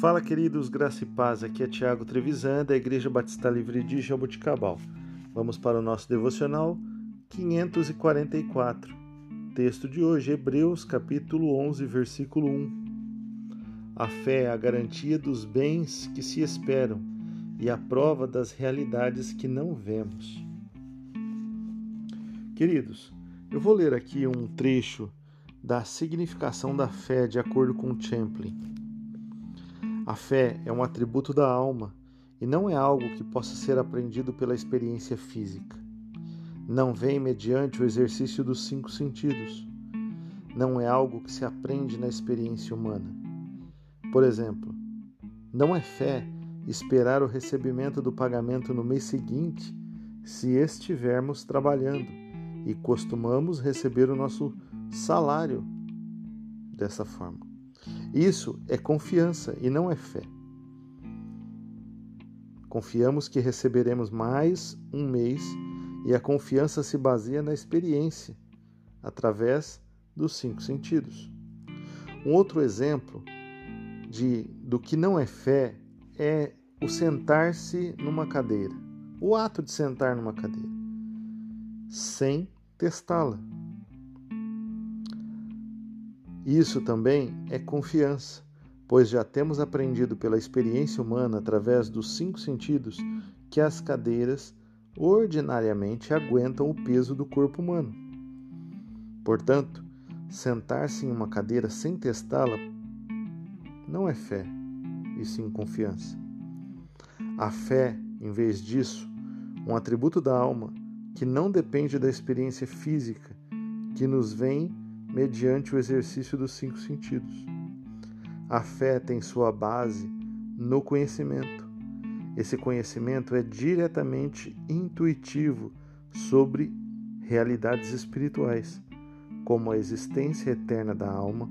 Fala, queridos, graça e paz. Aqui é Tiago Trevisan, da Igreja Batista Livre de Jaboticabal. Vamos para o nosso devocional 544. Texto de hoje, Hebreus, capítulo 11, versículo 1. A fé é a garantia dos bens que se esperam e a prova das realidades que não vemos. Queridos, eu vou ler aqui um trecho da significação da fé de acordo com Champlin. A fé é um atributo da alma e não é algo que possa ser aprendido pela experiência física. Não vem mediante o exercício dos cinco sentidos. Não é algo que se aprende na experiência humana. Por exemplo, não é fé esperar o recebimento do pagamento no mês seguinte se estivermos trabalhando e costumamos receber o nosso salário dessa forma. Isso é confiança e não é fé. Confiamos que receberemos mais um mês e a confiança se baseia na experiência, através dos cinco sentidos. Um outro exemplo de do que não é fé é o sentar-se numa cadeira, o ato de sentar numa cadeira, sem testá-la. Isso também é confiança, pois já temos aprendido pela experiência humana, através dos cinco sentidos, que as cadeiras ordinariamente aguentam o peso do corpo humano. Portanto, sentar-se em uma cadeira sem testá-la não é fé, e sim confiança. A fé, em vez disso, um atributo da alma que não depende da experiência física, que nos vem mediante o exercício dos cinco sentidos. A fé tem sua base no conhecimento. Esse conhecimento é diretamente intuitivo sobre realidades espirituais, como a existência eterna da alma,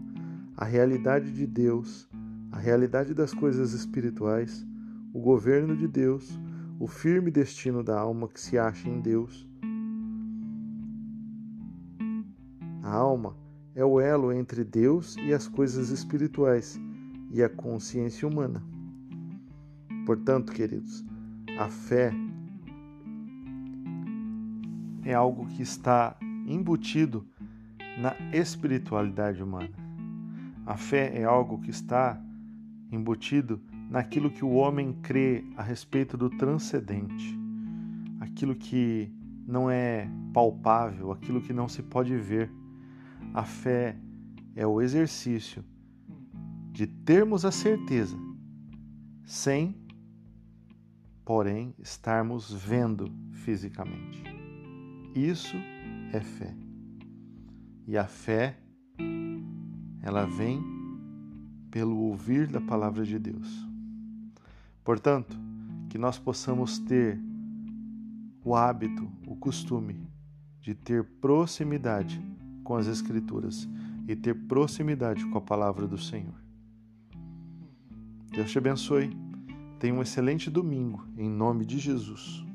a realidade de Deus, a realidade das coisas espirituais, o governo de Deus, o firme destino da alma que se acha em Deus. A alma é o elo entre Deus e as coisas espirituais e a consciência humana. Portanto, queridos, a fé é algo que está embutido na espiritualidade humana. A fé é algo que está embutido naquilo que o homem crê a respeito do transcendente, aquilo que não é palpável, aquilo que não se pode ver. A fé é o exercício de termos a certeza, sem, porém, estarmos vendo fisicamente. Isso é fé. E a fé, ela vem pelo ouvir da palavra de Deus. Portanto, que nós possamos ter o hábito, o costume de ter proximidade com as Escrituras e ter proximidade com a palavra do Senhor. Deus te abençoe. Tenha um excelente domingo, em nome de Jesus.